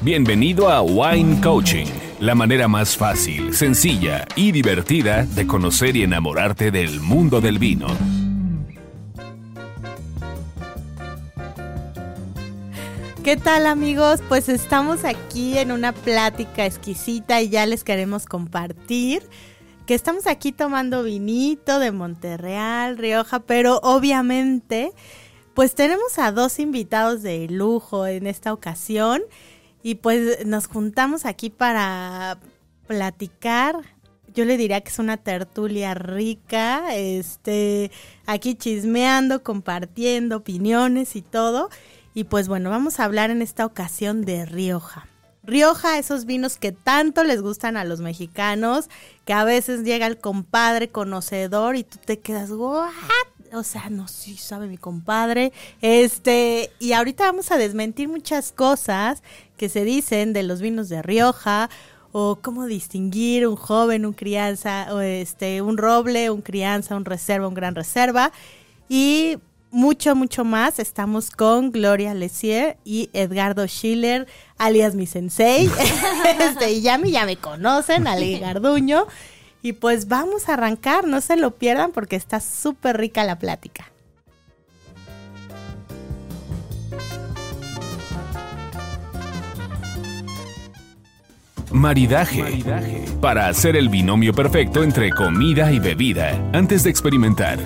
Bienvenido a Wine Coaching, la manera más fácil, sencilla y divertida de conocer y enamorarte del mundo del vino. ¿Qué tal amigos? Pues estamos aquí en una plática exquisita y ya les queremos compartir que estamos aquí tomando vinito de Monterreal, Rioja, pero obviamente pues tenemos a dos invitados de lujo en esta ocasión y pues nos juntamos aquí para platicar. Yo le diría que es una tertulia rica, este, aquí chismeando, compartiendo opiniones y todo. Y pues bueno, vamos a hablar en esta ocasión de Rioja. Rioja, esos vinos que tanto les gustan a los mexicanos, que a veces llega el compadre conocedor y tú te quedas. O sea, no, sí sabe mi compadre. Este, y ahorita vamos a desmentir muchas cosas que se dicen de los vinos de Rioja o cómo distinguir un joven, un crianza, o este, un roble, un crianza, un reserva, un gran reserva. Y mucho, mucho más. Estamos con Gloria Lesier y Edgardo Schiller, alias mi sensei. este, y ya me, ya me conocen, Ali Garduño. Y pues vamos a arrancar, no se lo pierdan porque está súper rica la plática. Maridaje. Para hacer el binomio perfecto entre comida y bebida antes de experimentar.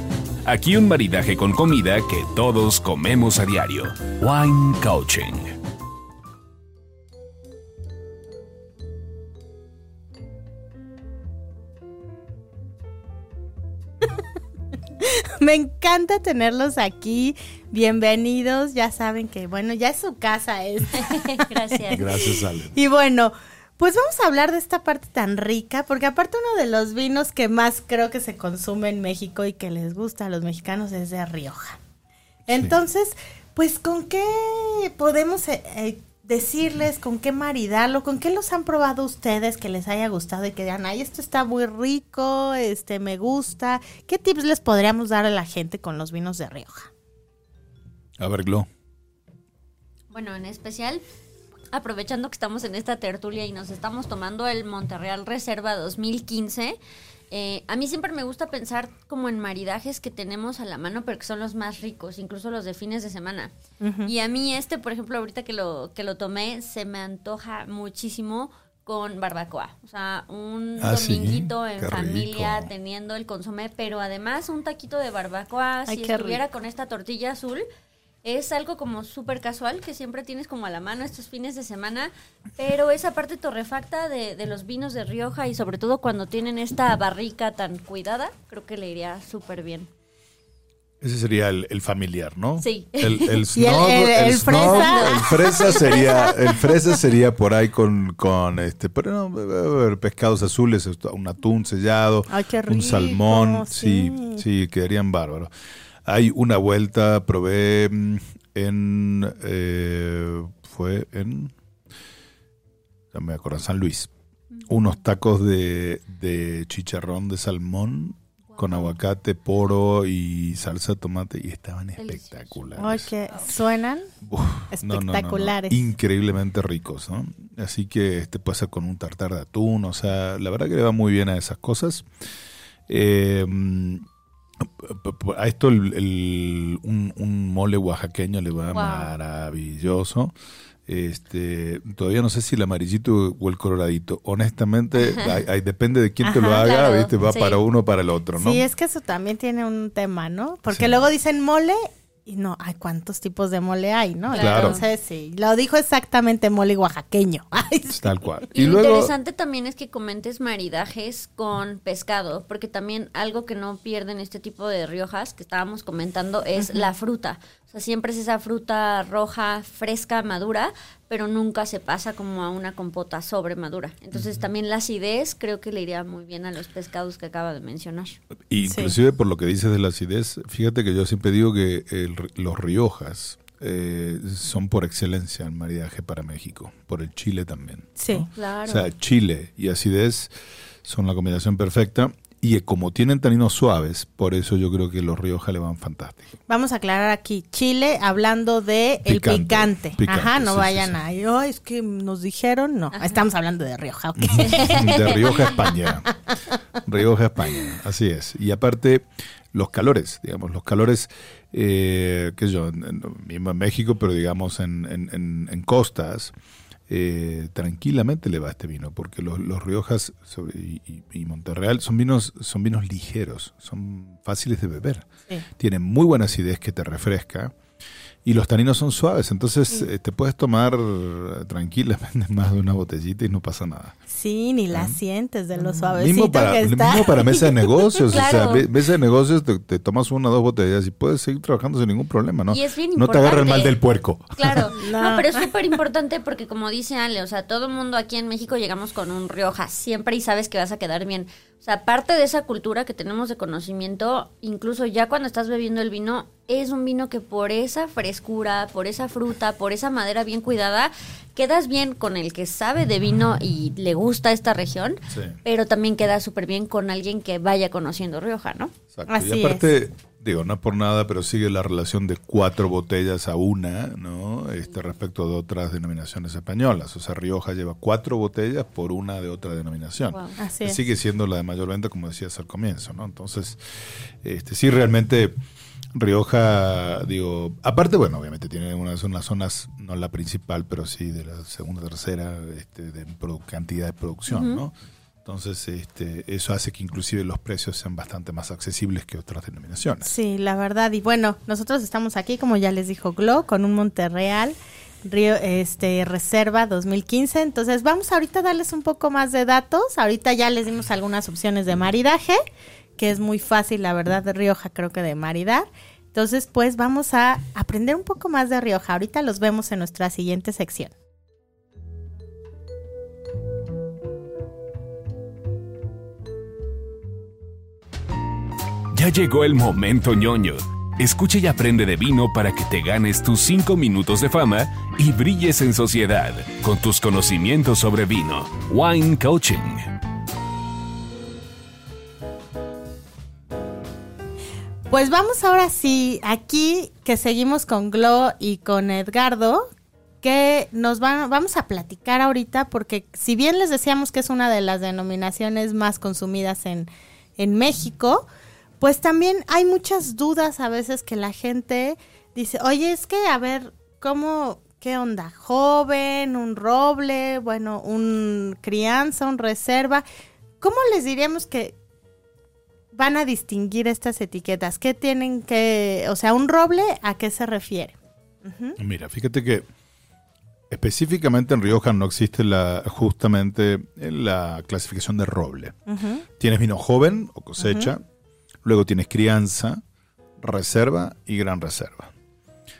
Aquí un maridaje con comida que todos comemos a diario. Wine Coaching. Me encanta tenerlos aquí. Bienvenidos. Ya saben que, bueno, ya es su casa es. Gracias. Gracias, Ale. Y bueno, pues vamos a hablar de esta parte tan rica, porque aparte uno de los vinos que más creo que se consume en México y que les gusta a los mexicanos es de Rioja. Entonces, pues con qué podemos eh, eh, decirles, con qué maridarlo, con qué los han probado ustedes que les haya gustado y que digan, ay, esto está muy rico, este me gusta. ¿Qué tips les podríamos dar a la gente con los vinos de Rioja? A ver, Glo. Bueno, en especial, aprovechando que estamos en esta tertulia y nos estamos tomando el Monterreal Reserva 2015, eh, a mí siempre me gusta pensar como en maridajes que tenemos a la mano, pero que son los más ricos, incluso los de fines de semana. Y a mí este, por ejemplo, ahorita que lo, que lo tomé, se me antoja muchísimo con barbacoa. O sea, un Ah, sí, dominguito en familia, rico. teniendo el consomé, pero además un taquito de barbacoa, Ay, si estuviera rico. con esta tortilla azul, es algo como súper casual que siempre tienes como a la mano estos fines de semana, pero esa parte torrefacta de, de los vinos de Rioja y sobre todo cuando tienen esta barrica tan cuidada, creo que le iría súper bien. Ese sería el, el familiar, ¿no? Sí. El, el el- snob, el- el snob, fresa. el fresa sería, el fresa sería por ahí con, con este, pero no, pescados azules, un atún sellado, Ay, qué un salmón, sí, sí. sí, quedarían bárbaros. Hay una vuelta, probé mm, en, eh, fue en, ya me acuerdo, San Luis, unos tacos de, de chicharrón de salmón con aguacate, poro y salsa de tomate y estaban Delicioso. espectaculares. Que suenan Uf, no, no, no, no. espectaculares. Increíblemente ricos, ¿no? Así que este puede ser con un tartar de atún, o sea, la verdad que le va muy bien a esas cosas. Eh, a esto el- el- un, un mole oaxaqueño le va Wow. maravilloso. Este, todavía no sé si el amarillito o el coloradito. Honestamente, hay- hay- depende de quién te lo haga, claro, ¿viste? Va sí. para uno o para el otro, ¿no? Sí, es que eso también tiene un tema, ¿no? Porque Sí. luego dicen mole y no, ay, ¿cuántos tipos de mole hay, no? Claro. Entonces, sí, lo dijo exactamente mole oaxaqueño. Ay, sí. Tal cual. Y, Y, lo luego, interesante también es que comentes maridajes con pescado, porque también algo que no pierden este tipo de riojas que estábamos comentando es la fruta. O sea, siempre es esa fruta roja, fresca, madura, pero nunca se pasa como a una compota sobre madura. Entonces también la acidez creo que le iría muy bien a los pescados que acaba de mencionar. Inclusive por lo que dices de la acidez, fíjate que yo siempre digo que el- los Riojas eh, son por excelencia el maridaje para México, por el Chile también. Sí. Claro. O sea, Chile y acidez son la combinación perfecta Y como tienen taninos suaves, por eso yo creo que los Rioja le van fantástico. Vamos a aclarar aquí, Chile hablando de el Picante, picante. picante, Ajá, no sí, vayan sí, sí. a, "Ay, "Oh, es que nos dijeron, no, estamos hablando de Rioja, ok. De Rioja, España. Rioja, España, así es. Y aparte, los calores, digamos, los calores, eh, qué sé yo, en, en- mismo en México, pero digamos en, en- en- en costas, eh, tranquilamente le va este vino, porque los, los Riojas sobre- y, y- y Monterreal son vinos, son vinos ligeros, son fáciles de beber. Sí. Tienen muy buena acidez que te refresca. Y los taninos son suaves, entonces eh, te puedes tomar eh, tranquilamente más de una botellita y no pasa nada. Sí, ni la sientes de lo suavecito Mismo para, que está. mismo para mesa de negocios. O sea, mesa de negocios te, te tomas una o dos botellas y puedes seguir trabajando sin ningún problema, ¿no? Y es bien no te agarra el mal del puerco. Claro, No. no, pero es súper importante porque como dice Ale, o sea, todo el mundo aquí en México llegamos con un Rioja siempre y sabes que vas a quedar bien. O sea, parte de esa cultura que tenemos de conocimiento, incluso ya cuando estás bebiendo el vino, es un vino que por esa frescura, por esa fruta, por esa madera bien cuidada, quedas bien con el que sabe de vino y le gusta esta región, Sí. pero también queda súper bien con alguien que vaya conociendo Rioja, ¿no? Exacto. Así y aparte, digo, no por nada, pero sigue la relación de cuatro botellas a una, ¿no? Este, respecto de otras denominaciones españolas. O sea, Rioja lleva cuatro botellas por una de otra denominación. Wow. Así es. Sigue siendo la de mayor venta, como decías al comienzo, ¿no? Entonces, este, sí, realmente Rioja, digo, aparte, bueno, obviamente tiene unas, unas zonas, no la principal, pero sí de la segunda, tercera, este, de cantidad de producción, ¿no? Entonces, este, eso hace que inclusive los precios sean bastante más accesibles que otras denominaciones. Sí, la verdad. Y bueno, nosotros estamos aquí, como ya les dijo Glo, con un Monterreal Río, este, Reserva 2015. Entonces, vamos ahorita a darles un poco más de datos. Ahorita ya les dimos algunas opciones de maridaje, que es muy fácil, la verdad, de Rioja creo que de maridar. Entonces, pues vamos a aprender un poco más de Rioja. Ahorita los vemos en nuestra siguiente sección. Ya llegó el momento ñoño. Escucha y aprende de vino para que te ganes tus 5 minutos de fama y brilles en sociedad con tus conocimientos sobre vino. Wine Coaching. Pues vamos ahora sí, aquí que seguimos con Glo y con Edgardo, que nos van, vamos a platicar ahorita, porque si bien les decíamos que es una de las denominaciones más consumidas en, en México, pues también hay muchas dudas a veces que la gente dice, oye, es que, a ver, ¿cómo, qué onda? ¿Joven, un roble, bueno, un crianza, un reserva? ¿Cómo les diríamos que, van a distinguir estas etiquetas? ¿Qué tienen que, o sea, un roble, ¿a qué se refiere? Mira, fíjate que específicamente en Rioja no existe la justamente la clasificación de roble. Tienes vino joven o cosecha, luego tienes crianza, reserva y gran reserva.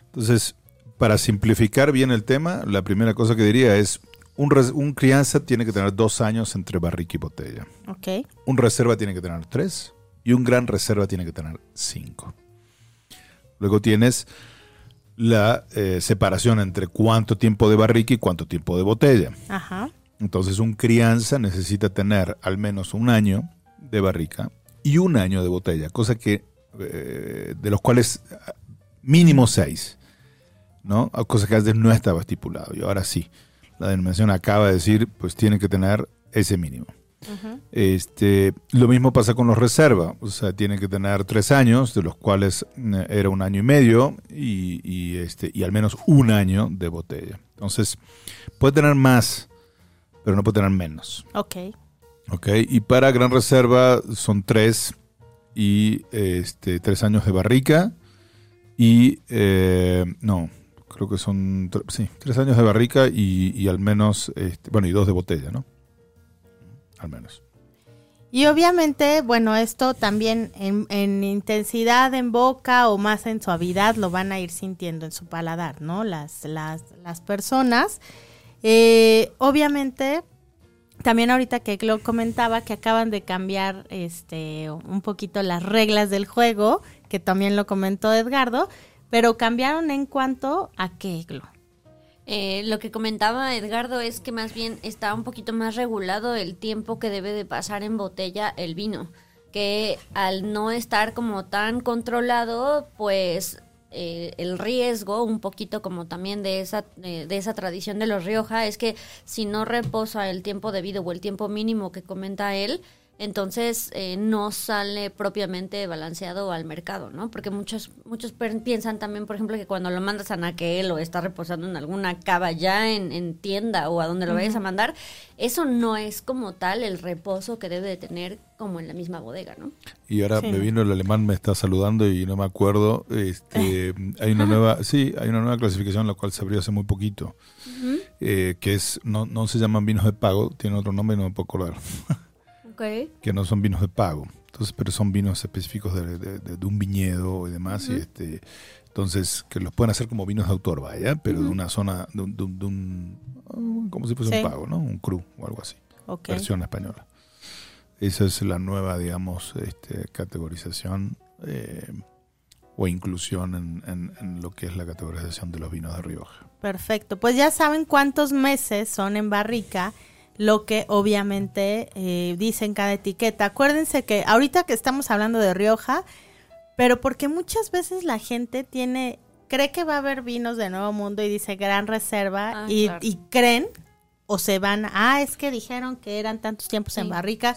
Entonces, para simplificar bien el tema, la primera cosa que diría es, un, crianza tiene que tener dos años entre barrica y botella. Ok, Un reserva tiene que tener tres y un gran reserva tiene que tener cinco. Luego tienes la eh, separación entre cuánto tiempo de barrica y cuánto tiempo de botella. ajá, Entonces un crianza necesita tener al menos un año de barrica y un año de botella, cosa que eh, de los cuales mínimo seis, ¿no? Cosa que antes no estaba estipulado y ahora sí. La denominación acaba de decir, pues tiene que tener ese mínimo. Este, lo mismo pasa con los reservas, o sea, tienen que tener tres años, de los cuales eh, era un año y medio, y, y, este, y al menos un año de botella. Entonces, puede tener más, pero no puede tener menos. ok, ¿ok? Y para gran reserva son tres y este, tres años de barrica, y eh, no, creo que son sí, tres años de barrica y, y al menos, este, bueno, y dos de botella, ¿no? Al menos. Y obviamente, bueno, esto también en, en intensidad en boca o más en suavidad lo van a ir sintiendo en su paladar, ¿no? Las, las, las personas. Eh, obviamente, también ahorita que lo comentaba que acaban de cambiar este un poquito las reglas del juego, que también lo comentó Edgardo, pero cambiaron en cuanto a qué, Glo. Eh, lo que comentaba Edgardo es que más bien está un poquito más regulado el tiempo que debe de pasar en botella el vino. que al no estar como tan controlado, pues eh, el riesgo, un poquito como también de esa, eh, de esa tradición de los Rioja, es que si no reposa el tiempo debido o el tiempo mínimo que comenta él, entonces eh, no sale propiamente balanceado al mercado, ¿no? Porque muchos muchos piensan también, por ejemplo, que cuando lo mandas a Naquel o está reposando en alguna cava ya en, tienda o a donde lo vayas a mandar, eso no es como tal el reposo que debe de tener como en la misma bodega, ¿no? Y ahora me vino el alemán, me está saludando y no me acuerdo. Este, hay una nueva, sí, hay una nueva clasificación la cual se abrió hace muy poquito, eh, que es no no se llaman vinos de pago, tiene otro nombre y no me puedo acordar. que no son vinos de pago. Entonces, pero son vinos específicos de, un viñedo y demás. y este, entonces, que los pueden hacer como vinos de autor, vaya, pero de una zona, de un, ah, como si fuese un pago, ¿no? Un cru o algo así. Versión española. Esa es la nueva, digamos, este, categorización eh, o inclusión en, en, lo que es la categorización de los vinos de Rioja. Perfecto. Pues ya saben cuántos meses son en barrica lo que obviamente eh, dice en cada etiqueta. Acuérdense que ahorita que estamos hablando de Rioja, pero porque muchas veces la gente tiene, cree que va a haber vinos de Nuevo Mundo y dice gran reserva ah, y, creen o se van, ah, es que dijeron que eran tantos tiempos en barrica.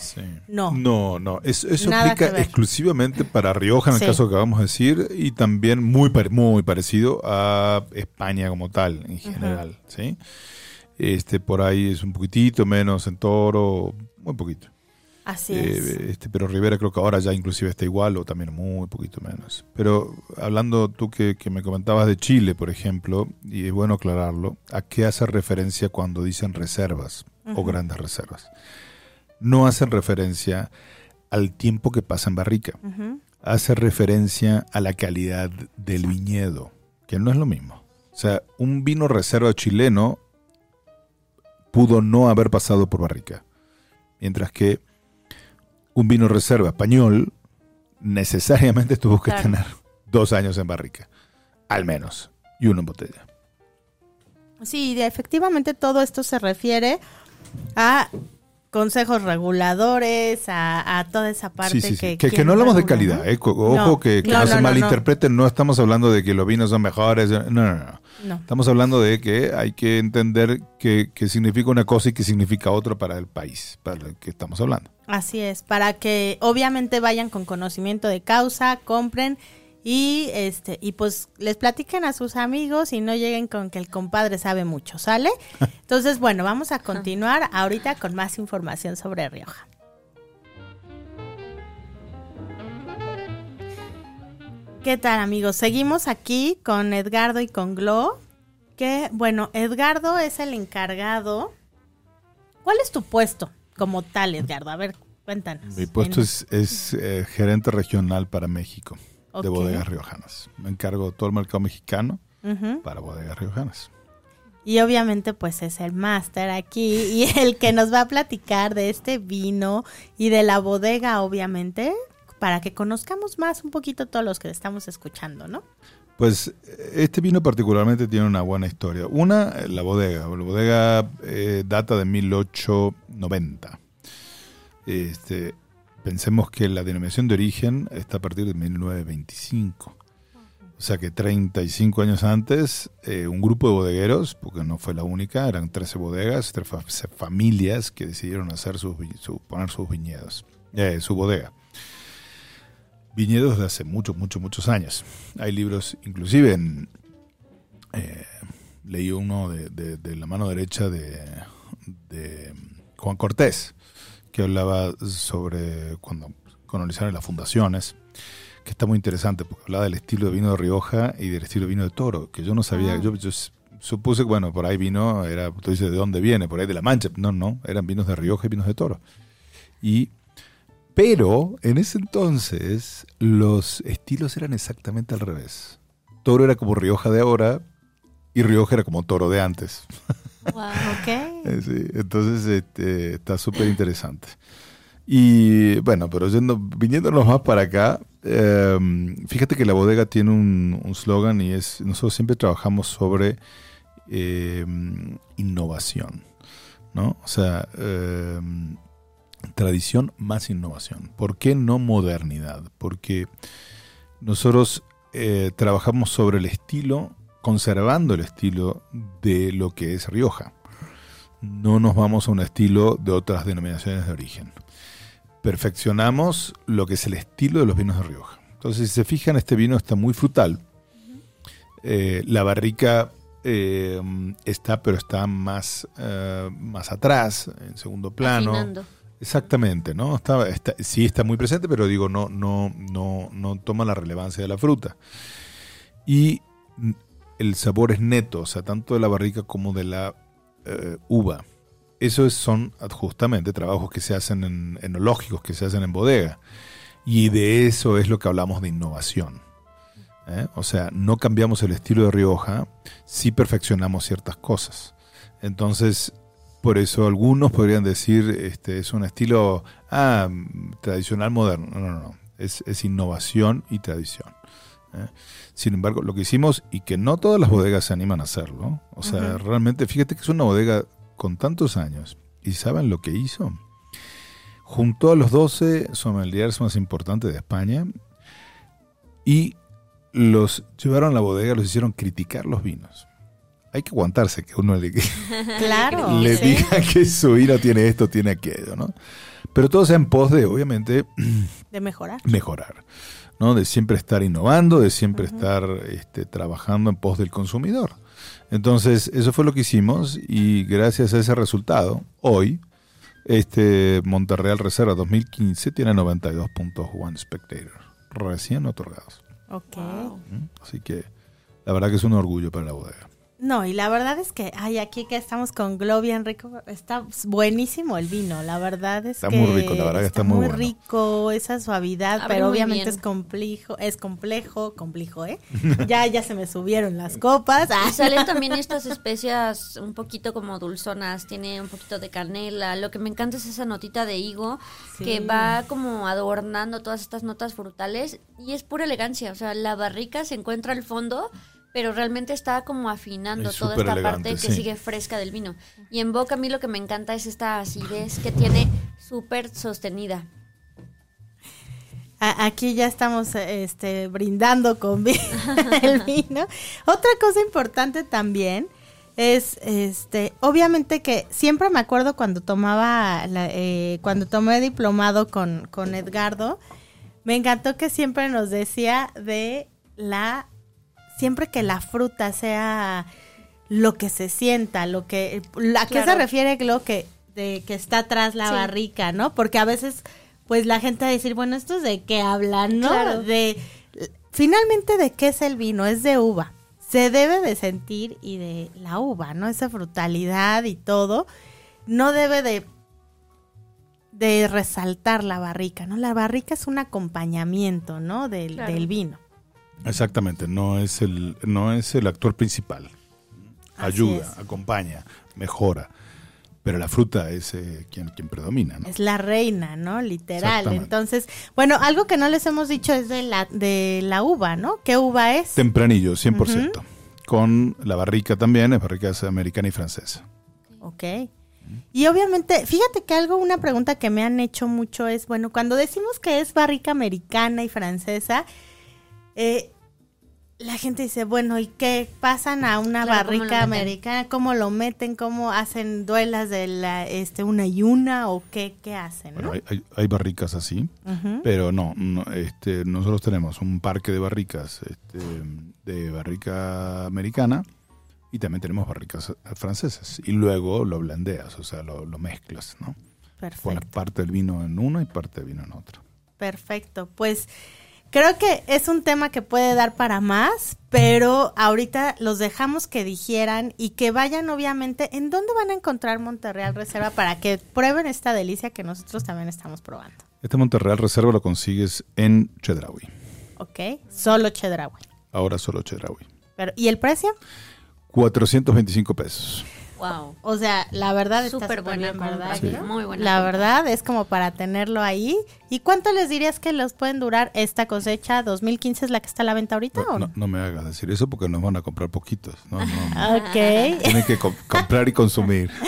No. No, no, eso, aplica exclusivamente para Rioja, en el caso que vamos a decir, y también muy, muy parecido a España como tal, en general, ¿sí? Este, por ahí es un poquitito menos en Toro, muy poquito. Así es. Eh, este, pero Rivera creo que ahora ya inclusive está igual o también muy poquito menos. Pero hablando tú que, me comentabas de Chile, por ejemplo, y es bueno aclararlo, ¿a qué hace referencia cuando dicen reservas o grandes reservas? No hacen referencia al tiempo que pasa en barrica. Hace referencia a la calidad del viñedo, que no es lo mismo. O sea, un vino reserva chileno pudo no haber pasado por barrica. Mientras que un vino reserva español necesariamente tuvo que tener dos años en barrica, al menos, y uno en botella. Sí, efectivamente todo esto se refiere a consejos reguladores, a, toda esa parte que, que, no hablamos de calidad, ¿eh? ojo que, no, se malinterpreten, no estamos hablando de que los vinos son mejores, no, no, no. Estamos hablando de que hay que entender qué significa una cosa y qué significa otra para el país, para el que estamos hablando. Así es, para que obviamente vayan con conocimiento de causa, compren y este y pues les platiquen a sus amigos y no lleguen con que el compadre sabe mucho, ¿sale? Entonces, bueno, vamos a continuar ahorita con más información sobre Rioja. ¿Qué tal, amigos? Seguimos aquí con Edgardo y con Glo. Que, bueno, Edgardo es el encargado. ¿Cuál es tu puesto como tal, Edgardo? A ver, cuéntanos. Mi puesto es, eh, gerente regional para México de bodegas riojanas. Me encargo de todo el mercado mexicano para bodegas riojanas. Y obviamente pues es el máster aquí y el que nos va a platicar de este vino y de la bodega obviamente para que conozcamos más un poquito todos los que estamos escuchando, ¿no? Pues este vino particularmente tiene una buena historia. Una, la bodega. La bodega eh, data de 1890. Este, pensemos que la denominación de origen está a partir de 1925. O sea que 35 años antes, eh, un grupo de bodegueros, porque no fue la única, eran 13 bodegas, 13 familias que decidieron hacer sus, poner sus viñedos, eh, su bodega. Viñedos de hace muchos, muchos, muchos años. Hay libros, inclusive en, eh, leí uno de, la mano derecha de, de Juan Cortés, que hablaba sobre cuando colonizaron las fundaciones, que está muy interesante, porque hablaba del estilo de vino de Rioja y del estilo de vino de Toro, que yo no sabía, ah. yo, supuse que, bueno, por ahí vino, era, tú dices, ¿de dónde viene? Por ahí de La Mancha. No, no, eran vinos de Rioja y vinos de Toro. Y, pero en ese entonces los estilos eran exactamente al revés. Toro era como Rioja de ahora y Rioja era como Toro de antes. Eh, sí, entonces este, está súper interesante. Y bueno, pero viniéndonos más para acá, em, fíjate que la bodega tiene un slogan y es, nosotros siempre trabajamos sobre em, innovación, ¿no? O sea, em, tradición más innovación. ¿Por qué no modernidad? Porque nosotros eh, trabajamos sobre el estilo, conservando el estilo de lo que es Rioja. No nos vamos a un estilo de otras denominaciones de origen. Perfeccionamos lo que es el estilo de los vinos de Rioja. Entonces, si se fijan, este vino está muy frutal. Eh, la barrica eh, está, pero está más, eh, más atrás, en segundo plano. Afinando. Exactamente, ¿no? Está, está- sí está muy presente, pero digo, no, no, no, no toma la relevancia de la fruta. Y el sabor es neto, o sea, tanto de la barrica como de la eh, uva. Esos son justamente trabajos que se hacen en, enológicos, que se hacen en bodega. Y de eso es lo que hablamos de innovación. ¿eh? O sea, no cambiamos el estilo de Rioja, sí perfeccionamos ciertas cosas. Entonces, por eso algunos podrían decir, este, es un estilo ah, tradicional moderno. No, no, no. Es, es innovación y tradición. ¿Eh? Sin embargo, lo que hicimos, y que no todas las bodegas se animan a hacerlo, o sea, realmente, fíjate que es una bodega con tantos años, y ¿saben lo que hizo? Juntó a los 12 sommeliers más importantes de España y los llevaron a la bodega, los hicieron criticar los vinos. Hay que aguantarse que uno le, Claro. le sí. diga que su vino tiene esto, tiene aquello, ¿no? Pero todo sea en pos de, obviamente, De mejorar. mejorar, ¿no? De siempre estar innovando, de siempre estar este, trabajando en pos del consumidor. Entonces, eso fue lo que hicimos y gracias a ese resultado, hoy, este Monterreal Reserva 2015 tiene 92 puntos One Spectator, recién otorgados. Ok. ¿Mm? Así que la verdad que es un orgullo para la bodega. No, y la verdad es que, ay, aquí que estamos con Glow bien rico, está buenísimo el vino, la verdad es Está que muy rico, la verdad que está muy bueno. rico, esa suavidad, Abre pero obviamente bien. es complejo, es complejo, complejo, ¿eh? ya, ya se me subieron las copas. Ah. Y salen también estas especias un poquito como dulzonas, tiene un poquito de canela. Lo que me encanta es esa notita de higo Sí. que va como adornando todas estas notas frutales y es pura elegancia. O sea, la barrica se encuentra al fondo, pero realmente está como afinando Es toda esta elegante, parte que sí. sigue fresca del vino. Y en boca a mí lo que me encanta es esta acidez que tiene súper sostenida. Aquí ya estamos este, brindando con el vino. Otra cosa importante también es, este, obviamente que siempre me acuerdo cuando tomaba, la- eh, cuando tomé diplomado con, con Edgardo, me encantó que siempre nos decía de la, siempre que la fruta sea lo que se sienta, lo que, ¿a qué se refiere lo que, de que está atrás la Sí. barrica, no? Porque a veces, pues la gente va a decir, bueno, ¿estos de qué hablan, no? Claro. De, finalmente, ¿de qué es el vino? Es de uva. Se debe de sentir y de la uva, ¿no? Esa frutalidad y todo. No debe de de resaltar la barrica, ¿no? La barrica es un acompañamiento, ¿no? Del, Claro. del vino. Exactamente, no es el, no es el actor principal. Ayuda, acompaña, mejora. Pero la fruta es eh, quien, quien predomina, ¿no? Es la reina, ¿no? Literal. Entonces, bueno, algo que no les hemos dicho es de la, de la uva, ¿no? ¿Qué uva es? Tempranillo, 100%. Con la barrica también, es barrica es americana y francesa. Ok. Y obviamente, fíjate que algo, una pregunta que me han hecho mucho es, bueno, cuando decimos que es barrica americana y francesa, eh, la gente dice, bueno, ¿y qué pasan a una Claro, ¿cómo lo barrica americana? ¿Cómo lo meten? ¿Cómo hacen duelas de la, este, una y una? ¿O qué, qué hacen? Bueno, ¿no? hay, hay- hay barricas así, pero no, no, este, nosotros tenemos un parque de barricas este, de barrica americana y también tenemos barricas francesas. Y luego lo blandeas, o sea, lo, lo mezclas, ¿no? Pones Perfecto. parte del vino en uno y parte del vino en otro. Perfecto. Pues creo que es un tema que puede dar para más, pero ahorita los dejamos que digieran y que vayan obviamente en dónde van a encontrar Monterreal Reserva para que prueben esta delicia que nosotros también estamos probando. Este Monterreal Reserva lo consigues en Chedraui. ¿Ok? Solo Chedraui. Ahora solo Chedraui. Pero, ¿Y el precio? 425 pesos. Wow. O sea, la verdad está Súper buena ¿verdad? sí, muy buena La compra. verdad es como para tenerlo ahí. ¿Y cuánto les dirías que los pueden durar esta cosecha? ¿2015 es la que está a la venta ahorita No, o no, no? me hagas decir eso porque nos van a comprar poquitos. No, no, no. Ok. Tienen que co- comprar y consumir.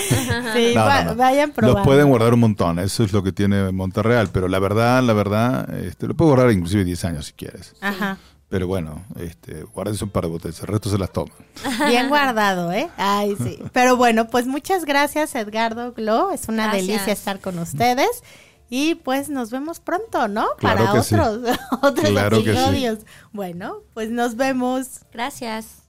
Sí, No, va- no, no. vayan probando. Los pueden guardar un montón, eso es lo que tiene Monterreal, pero la verdad, la verdad, este, lo puedo guardar inclusive 10 años si quieres. Ajá. Pero bueno, este, guárdense un par de botellas, el resto se las toman. Bien guardado, ¿eh? Ay, sí. Pero bueno, pues muchas gracias, Edgardo Glo. Es una Gracias. delicia estar con ustedes. Y pues nos vemos pronto, ¿no? Claro Para que sí. otros, otros Claro que sí. episodios. Bueno, pues nos vemos. Gracias.